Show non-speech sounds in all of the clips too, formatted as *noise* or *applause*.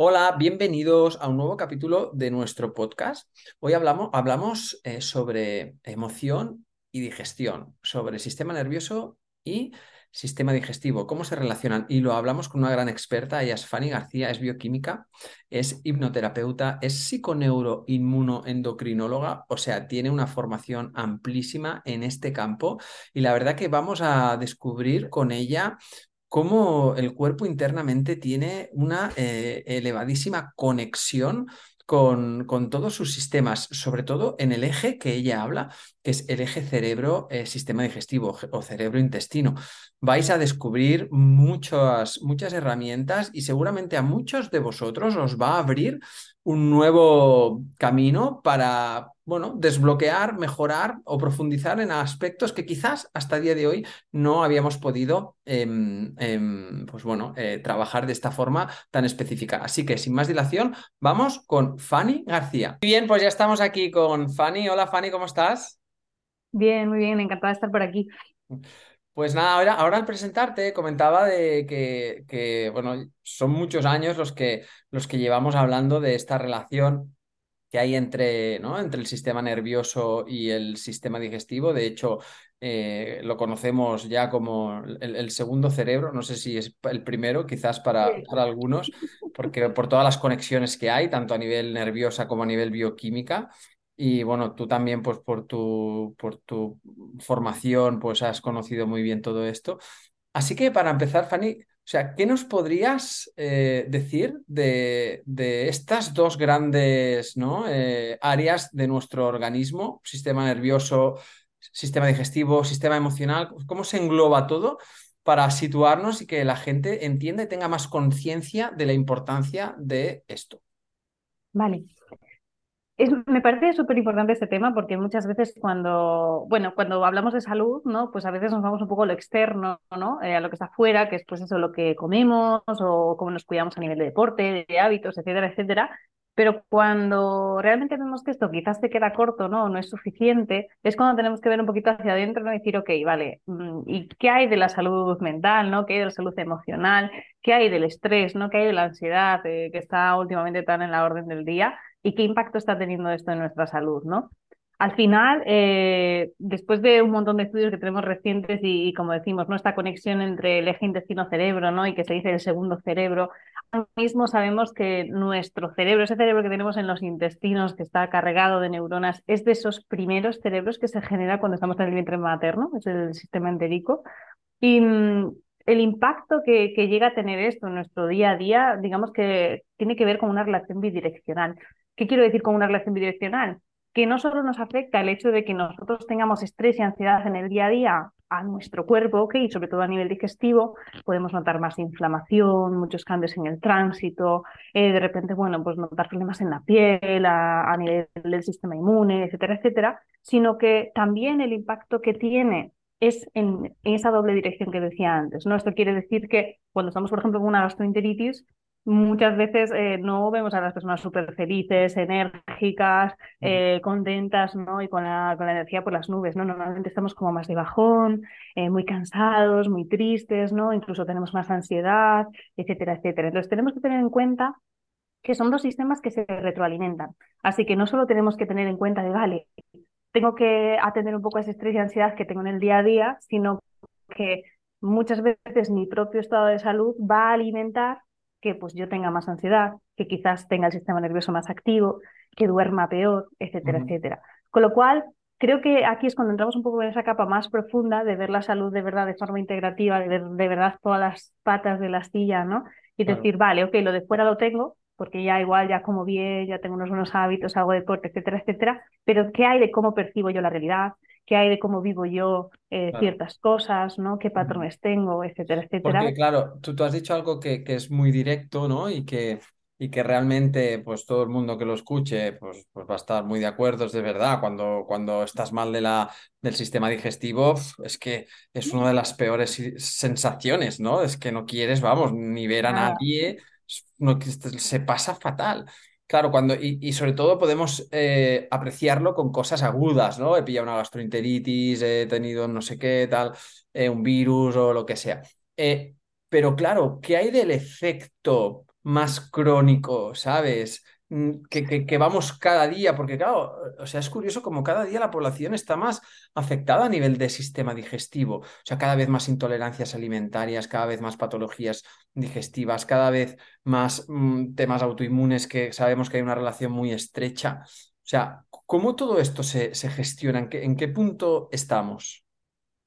Hola, bienvenidos a un nuevo capítulo de nuestro podcast. Hoy hablamos, hablamos eh, sobre emoción y digestión, sobre sistema nervioso y sistema digestivo, cómo se relacionan. Y lo hablamos con una gran experta, ella es Fanny García, es bioquímica, es hipnoterapeuta, es psiconeuroinmunoendocrinóloga, o sea, tiene una formación amplísima en este campo. Y la verdad que vamos a descubrir con ella cómo el cuerpo internamente tiene una eh, elevadísima conexión con, con, todos sus sistemas, sobre todo en el eje que ella habla, es el eje cerebro-sistema eh, digestivo o cerebro-intestino. Vais a descubrir muchas, muchas herramientas y seguramente a muchos de vosotros os va a abrir un nuevo camino para, bueno, desbloquear, mejorar o profundizar en aspectos que quizás hasta el día de hoy no habíamos podido, em, em, pues bueno, eh, trabajar de esta forma tan específica. Así que sin más dilación, vamos con Fanny García. Bien, pues ya estamos aquí con Fanny. Hola Fanny, ¿cómo estás? Bien, muy bien, encantada de estar por aquí. Pues nada, ahora, ahora al presentarte comentaba de que, que, bueno, son muchos años los que, los que llevamos hablando de esta relación que hay entre, ¿no? entre el sistema nervioso y el sistema digestivo. De hecho, eh, lo conocemos ya como el, segundo cerebro, no sé si es el primero, quizás para, para, algunos, porque por todas las conexiones que hay, tanto a nivel nerviosa como a nivel bioquímica. Y bueno, tú también, pues por tu, por tu formación, pues has conocido muy bien todo esto. Así que para empezar, Fanny, o sea, ¿qué nos podrías eh, decir de, de, estas dos grandes ¿no? eh, áreas de nuestro organismo, sistema nervioso, sistema digestivo, sistema emocional? ¿Cómo se engloba todo para situarnos y que la gente entienda y tenga más conciencia de la importancia de esto? Vale, me parece súper importante este tema porque muchas veces cuando, bueno, cuando hablamos de salud, ¿no? Pues a veces nos vamos un poco a lo externo, ¿no? Eh, a lo que está afuera, que es pues eso, lo que comemos o cómo nos cuidamos a nivel de deporte, de hábitos, etcétera, etcétera. Pero cuando realmente vemos que esto quizás te queda corto, ¿no? No es suficiente, es cuando tenemos que ver un poquito hacia adentro, ¿no? Y decir, ok, vale, mm, ¿y qué hay de la salud mental, ¿no? ¿Qué hay de la salud emocional? ¿Qué hay del estrés, ¿no? ¿Qué hay de la ansiedad eh, que está últimamente tan en la orden del día? Y qué impacto está teniendo esto en nuestra salud, ¿no? Al final, eh, después de un montón de estudios que tenemos recientes y, como decimos, ¿no? esta conexión entre el eje intestino-cerebro ¿no? y que se dice el segundo cerebro, ahora mismo sabemos que nuestro cerebro, ese cerebro que tenemos en los intestinos, que está cargado de neuronas, es de esos primeros cerebros que se genera cuando estamos en el vientre materno, es el sistema entérico. Y mm, el impacto que, llega a tener esto en nuestro día a día, digamos que tiene que ver con una relación bidireccional. ¿Qué quiero decir con una relación bidireccional? Que no solo nos afecta el hecho de que nosotros tengamos estrés y ansiedad en el día a día a nuestro cuerpo, y sobre todo a nivel digestivo, podemos notar más inflamación, muchos cambios en el tránsito, eh, de repente, bueno, pues notar problemas en la piel, a, nivel del sistema inmune, etcétera, etcétera, sino que también el impacto que tiene es en, esa doble dirección que decía antes. ¿no? Esto quiere decir que cuando estamos, por ejemplo, con una gastroenteritis, muchas veces eh, no vemos a las personas súper felices, enérgicas, eh, contentas, ¿no? Y con la, con la energía por las nubes, ¿no? Normalmente estamos como más de bajón, eh, muy cansados, muy tristes, ¿no? Incluso tenemos más ansiedad, etcétera, etcétera. Entonces tenemos que tener en cuenta que son dos sistemas que se retroalimentan. Así que no solo tenemos que tener en cuenta de, vale, tengo que atender un poco ese estrés y ansiedad que tengo en el día a día, sino que muchas veces mi propio estado de salud va a alimentar que pues yo tenga más ansiedad, que quizás tenga el sistema nervioso más activo, que duerma peor, etcétera, etcétera. Con lo cual, creo que aquí es cuando entramos un poco en esa capa más profunda de ver la salud de verdad de forma integrativa, de ver de verdad todas las patas de la astilla, ¿no? Y decir, vale, ok, lo de fuera lo tengo, porque ya igual ya como bien, ya tengo unos buenos hábitos, hago deporte, etcétera, etcétera, pero ¿qué hay de cómo percibo yo la realidad? qué hay de cómo vivo yo eh, ciertas cosas, ¿no? qué patrones tengo, etcétera, etcétera. Porque claro, tú, tú has dicho algo que, que, es muy directo, ¿no? Y que, y que realmente pues todo el mundo que lo escuche pues, pues va a estar muy de acuerdo, es de verdad, cuando, cuando estás mal de la, del sistema digestivo, es que es una de las peores sensaciones, ¿no? Es que no quieres, vamos, ni ver a nadie, no, se pasa fatal. Claro, cuando, y, sobre todo podemos eh, apreciarlo con cosas agudas, ¿no? He pillado una gastroenteritis, he tenido no sé qué, tal, eh, un virus o lo que sea. Eh, pero claro, ¿qué hay del efecto más crónico, ¿sabes? Mm, Que, vamos cada día, porque claro, o sea, es curioso como cada día la población está más afectada a nivel de sistema digestivo, o sea, cada vez más intolerancias alimentarias, cada vez más patologías digestivas, cada vez más mm, temas autoinmunes que sabemos que hay una relación muy estrecha. O sea, ¿cómo todo esto se, se gestiona? ¿En qué, en qué punto estamos?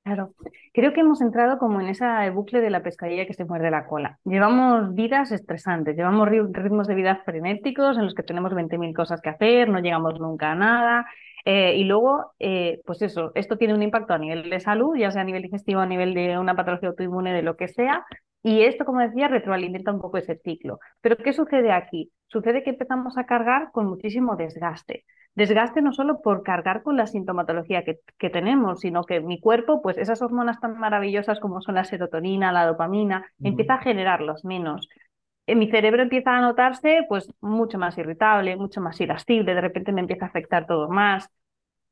Claro, creo que hemos entrado como en esa bucle de la pescadilla que se muerde la cola. Llevamos vidas estresantes, llevamos ri- ritmos de vida frenéticos en los que tenemos 20.000 cosas que hacer, no llegamos nunca a nada. eh, y luego, eh, pues eso, esto tiene un impacto a nivel de salud, ya sea a nivel digestivo, a nivel de una patología autoinmune, de lo que sea. Y esto, como decía, retroalimenta un poco ese ciclo. Pero ¿qué sucede aquí? Sucede que empezamos a cargar con muchísimo desgaste. Desgaste no solo por cargar con la sintomatología que, que tenemos, sino que mi cuerpo, pues esas hormonas tan maravillosas como son la serotonina, la dopamina, empieza a generarlos menos. En mi cerebro empieza a notarse pues mucho más irritable, mucho más irascible, de repente me empieza a afectar todo más.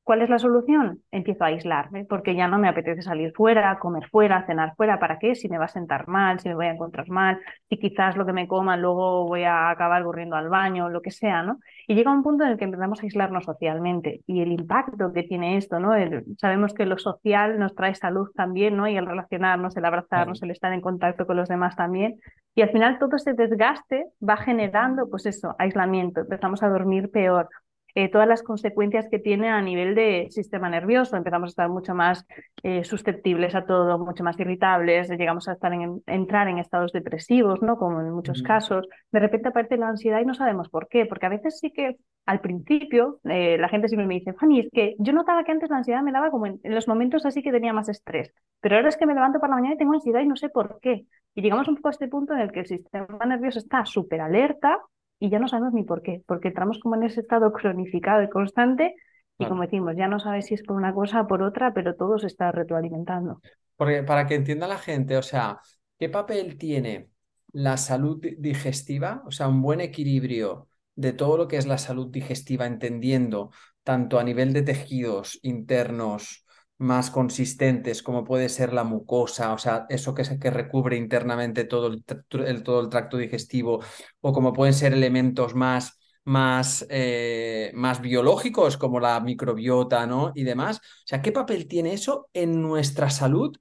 ¿Cuál es la solución? Empiezo a aislarme porque ya no me apetece salir fuera, comer fuera, cenar fuera. ¿Para qué? Si me va a sentar mal, si me voy a encontrar mal, si quizás lo que me coma luego voy a acabar corriendo al baño, lo que sea, ¿no? Y llega un punto en el que empezamos a aislarnos socialmente y el impacto que tiene esto, ¿no? El- sabemos que lo social nos trae salud también, ¿no? Y el relacionarnos, el abrazarnos, el estar en contacto con los demás también. Y al final todo ese desgaste va generando, pues eso, aislamiento. Empezamos a dormir peor eh, todas las consecuencias que tiene a nivel de sistema nervioso. Empezamos a estar mucho más eh, susceptibles a todo, mucho más irritables, llegamos a estar en, entrar en estados depresivos, ¿no? Como en muchos casos. De repente aparece la ansiedad y no sabemos por qué, porque a veces sí que al principio eh, la gente siempre me dice, Fanny, es que yo notaba que antes la ansiedad me daba como en, en los momentos así que tenía más estrés, pero ahora es que me levanto por la mañana y tengo ansiedad y no sé por qué. Y llegamos un poco a este punto en el que el sistema nervioso está súper alerta y ya no sabemos ni por qué, porque entramos como en ese estado cronificado y constante y como decimos, ya no sabes si es por una cosa o por otra, pero todo se está retroalimentando. Porque para que entienda la gente, o sea, ¿qué papel tiene la salud di- digestiva? O sea, un buen equilibrio de todo lo que es la salud digestiva, entendiendo tanto a nivel de tejidos internos más consistentes, como puede ser la mucosa, o sea, eso que, se- que recubre internamente todo el, el- todo el tracto digestivo, o como pueden ser elementos más, más, eh, más biológicos, como la microbiota, ¿no? Y demás. O sea, ¿qué papel tiene eso en nuestra salud?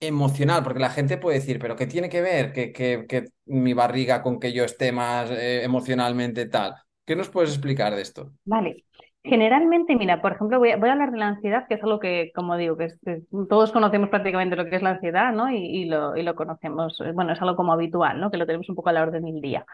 emocional, porque la gente puede decir, pero ¿qué tiene que ver que, que- que mi barriga con que yo esté más eh, emocionalmente tal? ¿Qué nos puedes explicar de esto? Vale. Generalmente, mira, por ejemplo, voy a, voy a hablar de la ansiedad, que es algo que, como digo, que, todos conocemos prácticamente lo que es la ansiedad, ¿no? Y, y lo, y lo conocemos, eh, bueno, es algo como habitual, ¿no? Que lo tenemos un poco a la orden del día.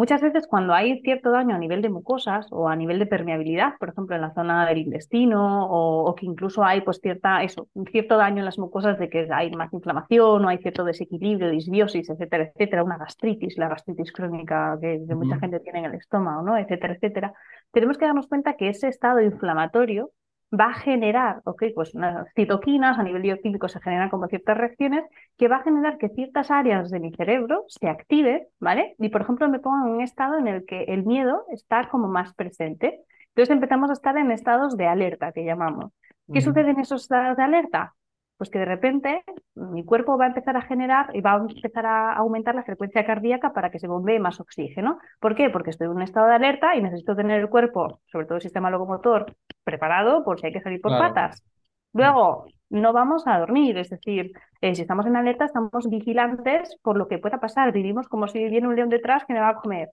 Muchas veces cuando hay cierto daño a nivel de mucosas o a nivel de permeabilidad, por ejemplo en la zona del intestino, o, o que incluso hay pues cierta, eso, un cierto daño en las mucosas de que hay más inflamación o hay cierto desequilibrio, disbiosis, etcétera, etcétera, una gastritis, la gastritis crónica que, que mucha gente tiene en el estómago, ¿no? etcétera, etcétera, tenemos que darnos cuenta que ese estado inflamatorio va a generar, ok, pues unas citoquinas a nivel bioquímico se generan como ciertas reacciones que va a generar que ciertas áreas de mi cerebro se activen, ¿vale? Y por ejemplo me pongo en un estado en el que el miedo está como más presente. Entonces empezamos a estar en estados de alerta, que llamamos. ¿Qué sucede en esos estados de alerta? Pues que de repente mi cuerpo va a empezar a generar y va a empezar a aumentar la frecuencia cardíaca para que se bombee más oxígeno. ¿Por qué? Porque estoy en un estado de alerta y necesito tener el cuerpo, sobre todo el sistema locomotor, preparado por si hay que salir por Claro. patas. Luego, no vamos a dormir, es decir, eh, si estamos en alerta, estamos vigilantes por lo que pueda pasar. Vivimos como si viene un león detrás que me va a comer.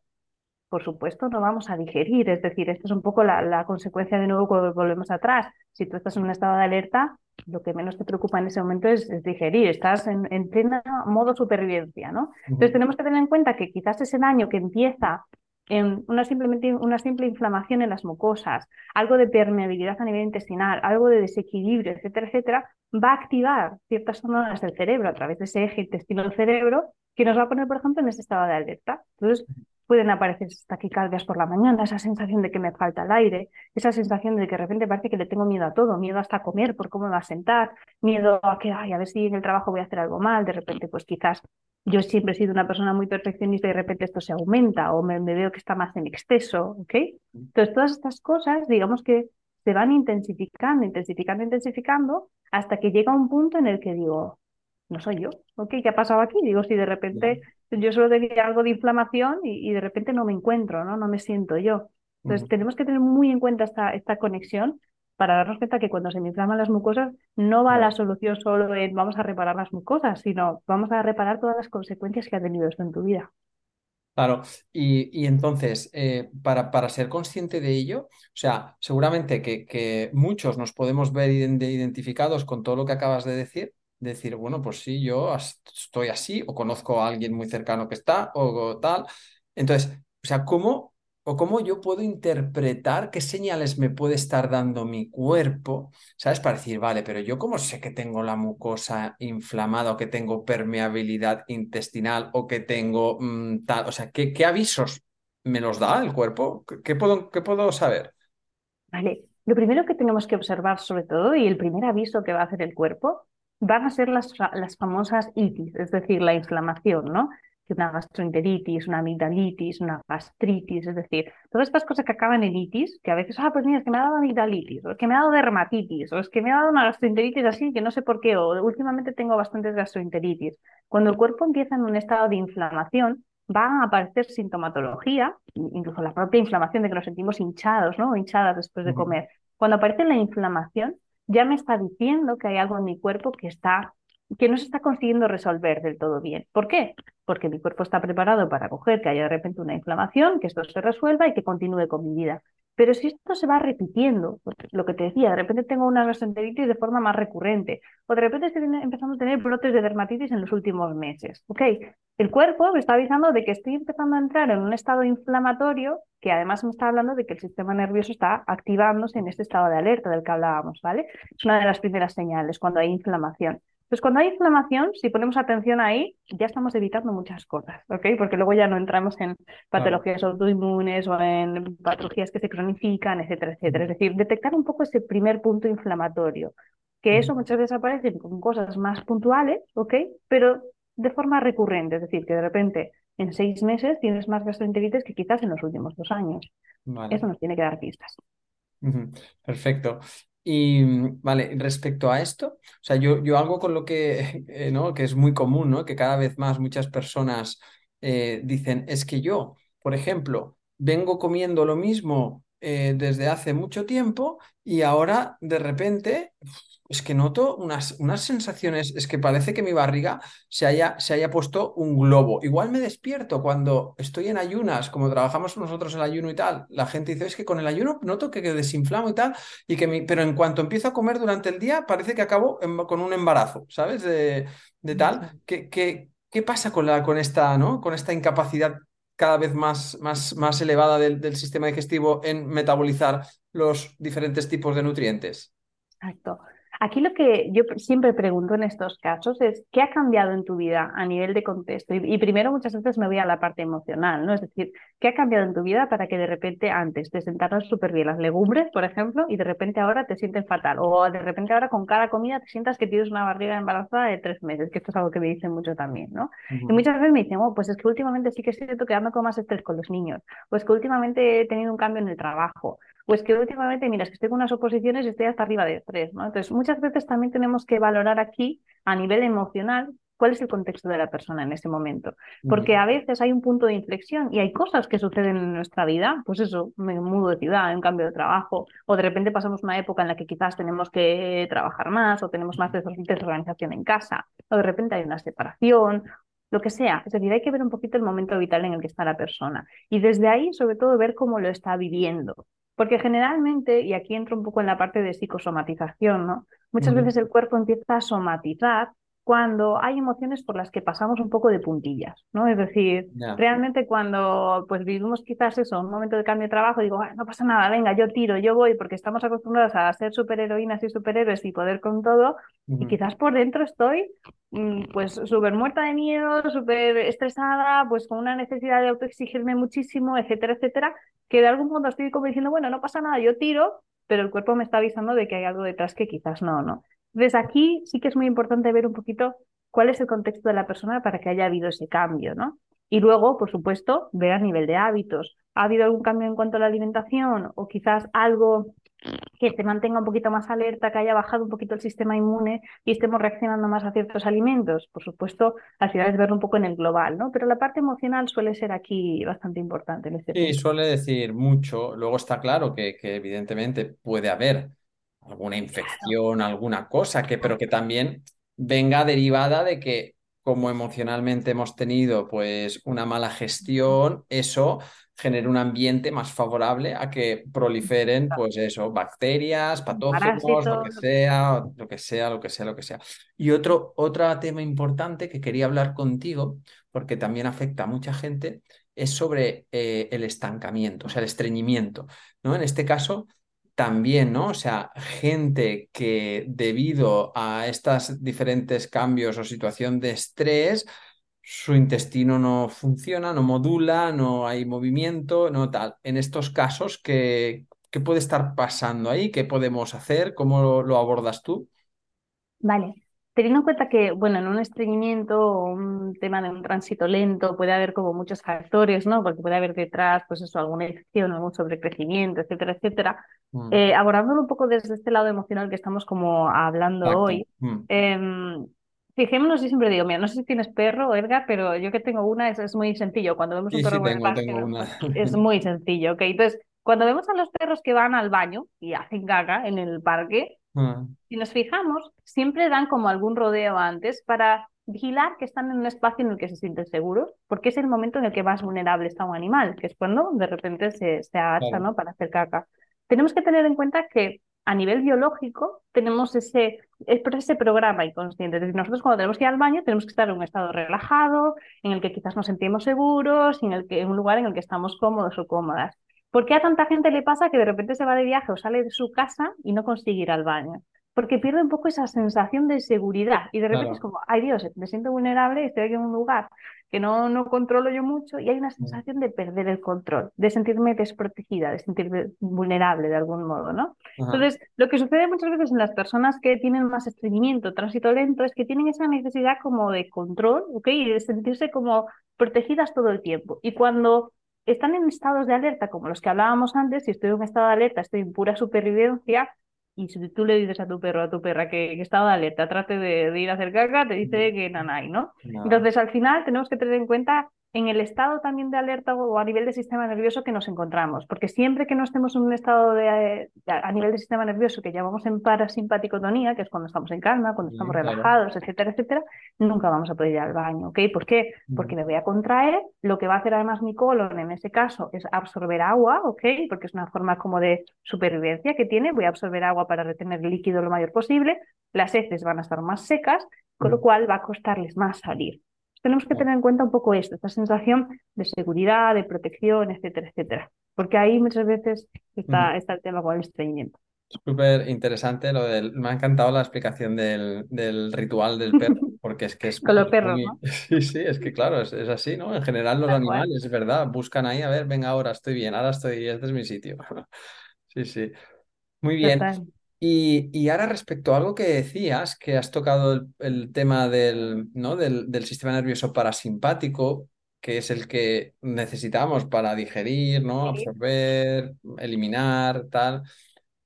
Por supuesto, no vamos a digerir, es decir, esto es un poco la, la consecuencia de nuevo cuando volvemos atrás. Si tú estás en un estado de alerta, lo que menos te preocupa en ese momento es, es digerir, estás en, en pleno modo supervivencia, ¿no? Entonces tenemos que tener en cuenta que quizás ese daño que empieza en una, simplemente, una simple inflamación en las mucosas, algo de permeabilidad a nivel intestinal, algo de desequilibrio, etcétera, etcétera, va a activar ciertas zonas del cerebro a través de ese eje intestino-cerebro que nos va a poner, por ejemplo, en ese estado de alerta. Entonces, pueden aparecer taquicardias por la mañana, esa sensación de que me falta el aire, esa sensación de que de repente parece que le tengo miedo a todo, miedo hasta comer por cómo me va a sentar, miedo a que, ay, a ver si en el trabajo voy a hacer algo mal, de repente, pues quizás yo siempre he sido una persona muy perfeccionista y de repente esto se aumenta o me, me veo que está más en exceso, ¿ok? Entonces, todas estas cosas, digamos que se van intensificando, intensificando, intensificando, hasta que llega un punto en el que digo, no soy yo, ¿ok? ¿Qué ha pasado aquí? Digo, si de repente yo solo tenía algo de inflamación y, de repente no me encuentro, ¿no? No me siento yo. Entonces, tenemos que tener muy en cuenta esta, esta conexión para darnos cuenta que cuando se me inflaman las mucosas no va la solución solo en vamos a reparar las mucosas, sino vamos a reparar todas las consecuencias que ha tenido esto en tu vida. Claro, y, entonces, eh, para, para, ser consciente de ello, o sea, seguramente que, que, muchos nos podemos ver identificados con todo lo que acabas de decir, decir, bueno, pues sí, yo estoy así, o conozco a alguien muy cercano que está, o tal. Entonces, o sea, ¿cómo o cómo yo puedo interpretar qué señales me puede estar dando mi cuerpo, ¿sabes? Para decir, vale, pero yo cómo sé que tengo la mucosa inflamada o que tengo permeabilidad intestinal o que tengo mm, tal, o sea, ¿qué, ¿qué, avisos me los da el cuerpo? ¿Qué puedo, qué puedo saber? Vale, lo primero que tenemos que observar sobre todo y el primer aviso que va a hacer el cuerpo van a ser las, las famosas itis, es decir, la inflamación, ¿no? una gastroenteritis, una amigdalitis, una gastritis, es decir, todas estas cosas que acaban en itis, que a veces, ah, pues mira, es que me ha dado amigdalitis, o es que me ha dado dermatitis, o es que me ha dado una gastroenteritis así, que no sé por qué, o últimamente tengo bastantes gastroenteritis. Cuando el cuerpo empieza en un estado de inflamación, va a aparecer sintomatología, incluso la propia inflamación de que nos sentimos hinchados, ¿no? O hinchadas después de comer. Cuando aparece la inflamación, ya me está diciendo que hay algo en mi cuerpo que está que no se está consiguiendo resolver del todo bien. ¿Por qué? Porque mi cuerpo está preparado para coger que haya de repente una inflamación, que esto se resuelva y que continúe con mi vida. Pero si esto se va repitiendo, lo que te decía, de repente tengo una gastroenteritis de forma más recurrente, o de repente empezamos a tener brotes de dermatitis en los últimos meses, ¿ok? El cuerpo me está avisando de que estoy empezando a entrar en un estado inflamatorio que además me está hablando de que el sistema nervioso está activándose en este estado de alerta del que hablábamos, ¿vale? Es una de las primeras señales cuando hay inflamación. Pues cuando hay inflamación, si ponemos atención ahí, ya estamos evitando muchas cosas, ¿ok? Porque luego ya no entramos en patologías autoinmunes o en patologías que se cronifican, etcétera, etcétera. Es decir, detectar un poco ese primer punto inflamatorio, que eso muchas veces aparece con cosas más puntuales, ¿ok? Pero de forma recurrente, es decir, que de repente en seis meses tienes más gastroenteritis que quizás en los últimos dos años. Eso nos tiene que dar pistas. Perfecto. Y vale, respecto a esto, o sea, yo, yo algo con lo que, *laughs* eh, ¿no? que es muy común, ¿no? que cada vez más muchas personas eh, dicen, es que yo, por ejemplo, vengo comiendo lo mismo eh, desde hace mucho tiempo y ahora de repente es que noto unas, unas sensaciones, es que parece que mi barriga se haya, se haya puesto un globo. Igual me despierto cuando estoy en ayunas, como trabajamos nosotros el ayuno y tal. La gente dice, es que con el ayuno noto que, desinflamo y tal, y que mi... pero en cuanto empiezo a comer durante el día, parece que acabo con un embarazo, ¿sabes? De, de tal. ¿Qué, qué, qué pasa con, la, con, esta, ¿no? con esta incapacidad cada vez más, más, más elevada del, del sistema digestivo en metabolizar los diferentes tipos de nutrientes? Exacto. Aquí lo que yo siempre pregunto en estos casos es, ¿qué ha cambiado en tu vida a nivel de contexto? Y, primero muchas veces me voy a la parte emocional, ¿no? Es decir, ¿qué ha cambiado en tu vida para que de repente antes te sentaran súper bien las legumbres, por ejemplo, y de repente ahora te sienten fatal? O de repente ahora con cada comida te sientas que tienes una barriga embarazada de tres meses, que esto es algo que me dicen mucho también, ¿no? Y muchas veces me dicen, oh, pues es que últimamente sí que siento que ando con más estrés con los niños, o es que últimamente he tenido un cambio en el trabajo, pues que últimamente, mira, es que estoy con unas oposiciones y estoy hasta arriba de estrés, ¿no? Entonces, muchas veces también tenemos que valorar aquí, a nivel emocional, cuál es el contexto de la persona en ese momento. Porque a veces hay un punto de inflexión y hay cosas que suceden en nuestra vida, pues eso, me mudo de ciudad, un cambio de trabajo, o de repente pasamos una época en la que quizás tenemos que trabajar más o tenemos más desorganización en casa, o de repente hay una separación, lo que sea. Es decir, hay que ver un poquito el momento vital en el que está la persona y desde ahí, sobre todo, ver cómo lo está viviendo. Porque generalmente, y aquí entro un poco en la parte de psicosomatización, ¿no? Muchas veces el cuerpo empieza a somatizar cuando hay emociones por las que pasamos un poco de puntillas, ¿no? Es decir, realmente cuando pues vivimos quizás eso, un momento de cambio de trabajo, digo, no pasa nada, venga, yo tiro, yo voy, porque estamos acostumbrados a ser superheroínas y superhéroes y poder con todo, y quizás por dentro estoy mm, pues súper muerta de miedo, súper estresada, pues con una necesidad de autoexigirme muchísimo, etcétera, etcétera, que de algún modo estoy como diciendo, bueno, no pasa nada, yo tiro, pero el cuerpo me está avisando de que hay algo detrás que quizás no, ¿no? Desde aquí sí que es muy importante ver un poquito cuál es el contexto de la persona para que haya habido ese cambio, ¿no? Y luego, por supuesto, ver a nivel de hábitos. ¿Ha habido algún cambio en cuanto a la alimentación o quizás algo que se mantenga un poquito más alerta, que haya bajado un poquito el sistema inmune y estemos reaccionando más a ciertos alimentos. Por supuesto, al final es verlo un poco en el global, ¿no? Pero la parte emocional suele ser aquí bastante importante en este Sí, suele decir mucho. Luego está claro que, que evidentemente puede haber alguna infección, alguna cosa, que, pero que también venga derivada de que como emocionalmente hemos tenido pues una mala gestión, eso genera un ambiente más favorable a que proliferen pues eso, bacterias, patógenos, lo que sea, lo que sea, lo que sea, lo que sea. Y otro, otro tema importante que quería hablar contigo, porque también afecta a mucha gente, es sobre eh, el estancamiento, o sea, el estreñimiento, ¿no? En este caso también, ¿no? O sea, gente que debido a estos diferentes cambios o situación de estrés, su intestino no funciona, no modula, no hay movimiento, no tal. En estos casos, ¿qué, qué puede estar pasando ahí? ¿Qué podemos hacer? ¿Cómo lo, lo abordas tú? Vale. Teniendo en cuenta que, bueno, en un estreñimiento o un tema de un tránsito lento puede haber como muchos factores, ¿no? Porque puede haber detrás, pues eso, alguna infección, algún sobrecrecimiento, etcétera, etcétera. Mm, Eh, abordándolo un poco desde este lado emocional que estamos como hablando Exacto. hoy, Mm. em, fijémonos, yo siempre digo, mira, no sé si tienes perro, Edgar, pero yo que tengo una es, es muy sencillo. Cuando vemos un perro el tengo, parque, tengo una. Es *laughs* muy sencillo, ¿ok? Entonces, cuando vemos a los perros que van al baño y hacen caca en el parque, Mm, si nos fijamos, siempre dan como algún rodeo antes para vigilar que están en un espacio en el que se sienten seguros, porque es el momento en el que más vulnerable está un animal, que es cuando de repente se, se agacha, Claro, ¿no? Para hacer caca. Tenemos que tener en cuenta que a nivel biológico tenemos ese, ese programa inconsciente. Es decir, nosotros cuando tenemos que ir al baño tenemos que estar en un estado relajado, en el que quizás nos sentimos seguros, en el que, en un lugar en el que estamos cómodos o cómodas. ¿Por qué a tanta gente le pasa que de repente se va de viaje o sale de su casa y no consigue ir al baño? Porque pierde un poco esa sensación de seguridad y de repente es como, ay Dios, me siento vulnerable, estoy aquí en un lugar que no, no controlo yo mucho y hay una Mm, sensación de perder el control, de sentirme desprotegida, de sentirme vulnerable de algún modo, ¿no? Ajá, Entonces, lo que sucede muchas veces en las personas que tienen más estreñimiento, tránsito lento, es que tienen esa necesidad como de control, ¿ok? Y de sentirse como protegidas todo el tiempo. Y cuando están en estados de alerta, como los que hablábamos antes, si estoy en un estado de alerta, estoy en pura supervivencia, y si tú le dices a tu perro, a tu perra que, que estado de alerta, trate de, de ir a hacer caca, te dice que nanay, ¿no? nada. Entonces, al final tenemos que tener en cuenta en el estado también de alerta o a nivel de sistema nervioso que nos encontramos, porque siempre que no estemos en un estado de, a nivel de sistema nervioso que llamamos en parasimpaticotonía, que es cuando estamos en calma, cuando estamos Sí, claro. relajados, etcétera, etcétera, nunca vamos a poder ir al baño, ¿ok? ¿Por qué? Mm, Porque me voy a contraer, lo que va a hacer además mi colon en ese caso es absorber agua, ¿ok? Porque es una forma como de supervivencia que tiene, voy a absorber agua para retener líquido lo mayor posible, las heces van a estar más secas, con lo cual va a costarles más salir. Tenemos que tener en cuenta un poco esto, esta sensación de seguridad, de protección, etcétera, etcétera. Porque ahí muchas veces está, está el tema con el estreñimiento. Súper interesante lo del... Me ha encantado la explicación del, del ritual del perro, *laughs* porque es que es, Con los perros, muy... ¿no? *laughs* Sí, sí, es que claro, es, es así, ¿no? En general los Tal animales, es verdad, buscan ahí, a ver, venga, ahora estoy bien, ahora estoy, este es mi sitio. *laughs* Sí, sí. Muy bien. Total. Y, y ahora respecto a algo que decías, que has tocado el, el tema del, ¿no? del, del sistema nervioso parasimpático, que es el que necesitamos para digerir, ¿no? Absorber, eliminar, tal.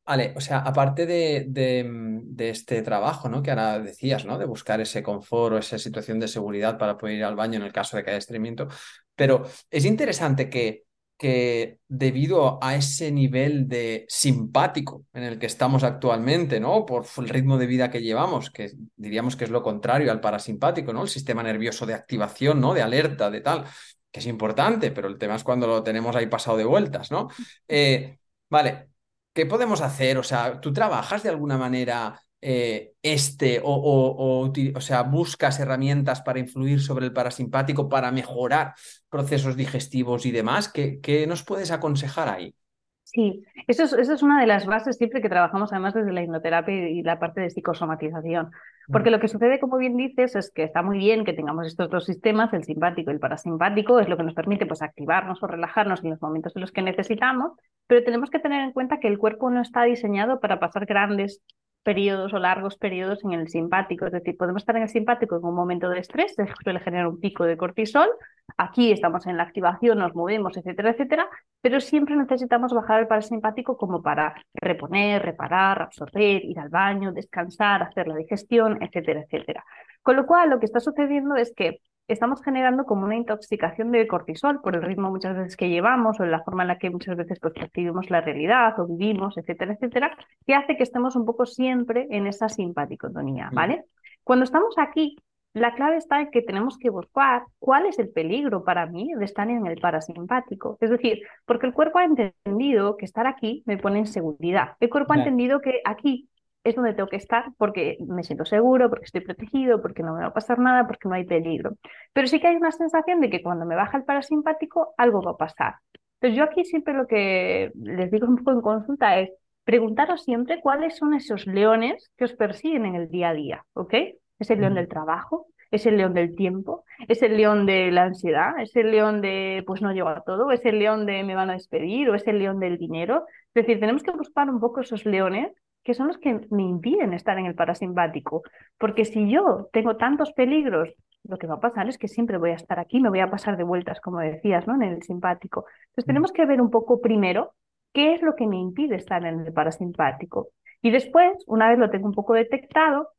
Vale, o sea, aparte de, de, mm, de este trabajo, ¿no? Que ahora decías, ¿no? De buscar ese confort o esa situación de seguridad para poder ir al baño en el caso de que haya estreñimiento, pero es interesante que, que debido a ese nivel de simpático en el que estamos actualmente, ¿no? Por el ritmo de vida que llevamos, que diríamos que es lo contrario al parasimpático, ¿no? El sistema nervioso de activación, ¿no? De alerta, de tal, que es importante, pero el tema es cuando lo tenemos ahí pasado de vueltas, ¿no? Eh, vale. ¿Qué podemos hacer? O sea, ¿tú trabajas de alguna manera eh, este o, o, o, o sea, buscas herramientas para influir sobre el parasimpático para mejorar procesos digestivos y demás? ¿Qué, qué nos puedes aconsejar ahí? Sí, eso es, eso es una de las bases siempre que trabajamos además desde la hipnoterapia y la parte de psicosomatización. Mm, Porque lo que sucede, como bien dices, es que está muy bien que tengamos estos dos sistemas, el simpático y el parasimpático, es lo que nos permite pues, activarnos o relajarnos en los momentos en los que necesitamos, pero tenemos que tener en cuenta que el cuerpo no está diseñado para pasar grandes periodos o largos periodos en el simpático. Es decir, podemos estar en el simpático en un momento de estrés, suele generar un pico de cortisol. Aquí estamos en la activación, nos movemos, etcétera, etcétera, pero siempre necesitamos bajar el parasimpático como para reponer, reparar, absorber, ir al baño, descansar, hacer la digestión, etcétera, etcétera. Con lo cual, lo que está sucediendo es que estamos generando como una intoxicación de cortisol por el ritmo muchas veces que llevamos o en la forma en la que muchas veces pues, percibimos la realidad o vivimos, etcétera, etcétera, que hace que estemos un poco siempre en esa simpaticotonía, mm. ¿vale? Cuando estamos aquí, la clave está en que tenemos que buscar cuál es el peligro para mí de estar en el parasimpático. Es decir, porque el cuerpo ha entendido que estar aquí me pone en seguridad. El cuerpo ha entendido que aquí es donde tengo que estar porque me siento seguro, porque estoy protegido, porque no me va a pasar nada, porque no hay peligro. Pero sí que hay una sensación de que cuando me baja el parasimpático, algo va a pasar. Entonces yo aquí siempre lo que les digo un poco en consulta es preguntaros siempre cuáles son esos leones que os persiguen en el día a día, ¿ok? ¿Es el león del trabajo? ¿Es el león del tiempo? ¿Es el león de la ansiedad? ¿Es el león de pues no llego a todo? ¿Es el león de me van a despedir? ¿O es el león del dinero? Es decir, tenemos que buscar un poco esos leones que son los que me impiden estar en el parasimpático. Porque si yo tengo tantos peligros, lo que va a pasar es que siempre voy a estar aquí, me voy a pasar de vueltas, como decías, ¿no? En el simpático. Entonces tenemos que ver un poco primero qué es lo que me impide estar en el parasimpático. Y después, una vez lo tengo un poco detectado,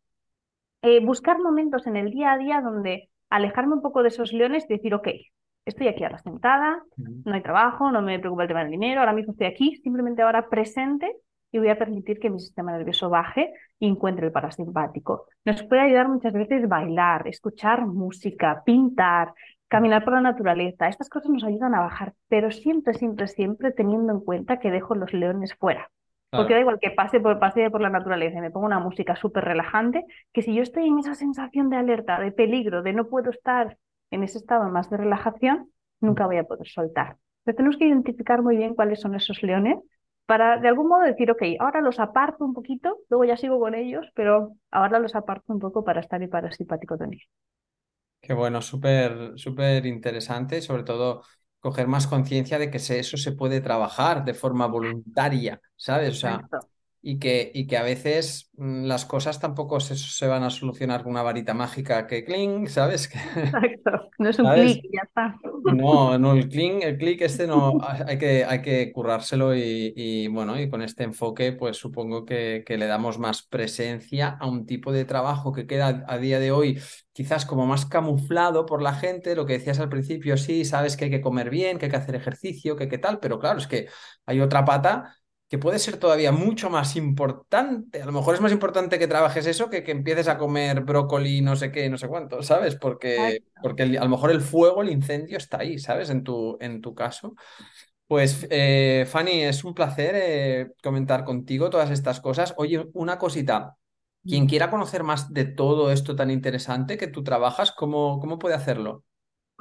eh, buscar momentos en el día a día donde alejarme un poco de esos leones y decir, ok, estoy aquí ahora sentada, no hay trabajo, no me preocupa el tema del dinero, ahora mismo estoy aquí, simplemente ahora presente y voy a permitir que mi sistema nervioso baje y encuentre el parasimpático. Nos puede ayudar muchas veces bailar, escuchar música, pintar, caminar por la naturaleza. Estas cosas nos ayudan a bajar, pero siempre, siempre, siempre teniendo en cuenta que dejo los leones fuera. Porque da igual que pase por, pase por la naturaleza y me pongo una música súper relajante, que si yo estoy en esa sensación de alerta, de peligro, de no puedo estar en ese estado más de relajación, nunca voy a poder soltar. Pero tenemos que identificar muy bien cuáles son esos leones para de algún modo decir, ok, ahora los aparto un poquito, luego ya sigo con ellos, pero ahora los aparto un poco para estar y para simpático también. Qué bueno, súper, súper interesante y sobre todo coger más conciencia de que eso se puede trabajar de forma voluntaria, ¿sabes? O sea, y que, y que a veces mm, las cosas tampoco se, se, van a solucionar con una varita mágica que cling, ¿sabes? *laughs* Exacto, no es un clic, ya está. No, no, el clic, el clic este no, *laughs* hay que, hay que currárselo y, y, bueno, y con este enfoque pues supongo que, que, le damos más presencia a un tipo de trabajo que queda a día de hoy quizás como más camuflado por la gente, lo que decías al principio, sí, sabes que hay que comer bien, que hay que hacer ejercicio, que qué tal, pero claro, es que hay otra pata que puede ser todavía mucho más importante. A lo mejor es más importante que trabajes eso que que empieces a comer brócoli, no sé qué, no sé cuánto, ¿sabes? Porque, porque a lo mejor el fuego, el incendio está ahí, ¿sabes? En tu, en tu caso. Pues, eh, Fanny, es un placer eh, comentar contigo todas estas cosas. Oye, una cosita. Quien quiera conocer más de todo esto tan interesante que tú trabajas, ¿cómo, cómo puede hacerlo?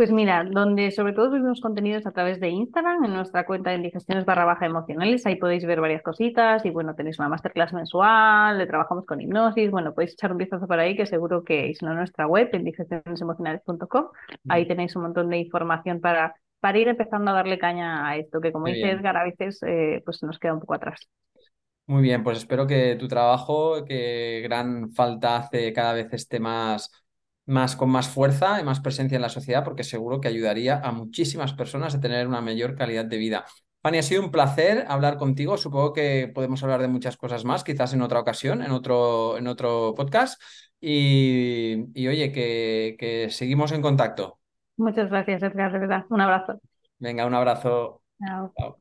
Pues mira, donde sobre todo subimos contenidos a través de Instagram, en nuestra cuenta de indigestiones barra baja emocionales, ahí podéis ver varias cositas y bueno, tenéis una masterclass mensual, le trabajamos con hipnosis, bueno, podéis echar un vistazo por ahí que seguro que es en nuestra web, indigestionesemocionales.com, ahí tenéis un montón de información para, para ir empezando a darle caña a esto, que como dice Edgar, a veces eh, pues nos queda un poco atrás. Muy bien, pues espero que tu trabajo, que gran falta hace cada vez esté más más, con más fuerza y más presencia en la sociedad, porque seguro que ayudaría a muchísimas personas a tener una mayor calidad de vida. Fanny, ha sido un placer hablar contigo. Supongo que podemos hablar de muchas cosas más, quizás en otra ocasión, en otro, en otro podcast. Y, oye, que, que seguimos en contacto. Muchas gracias, Edgar, de verdad. Un abrazo. Venga, un abrazo. Chao.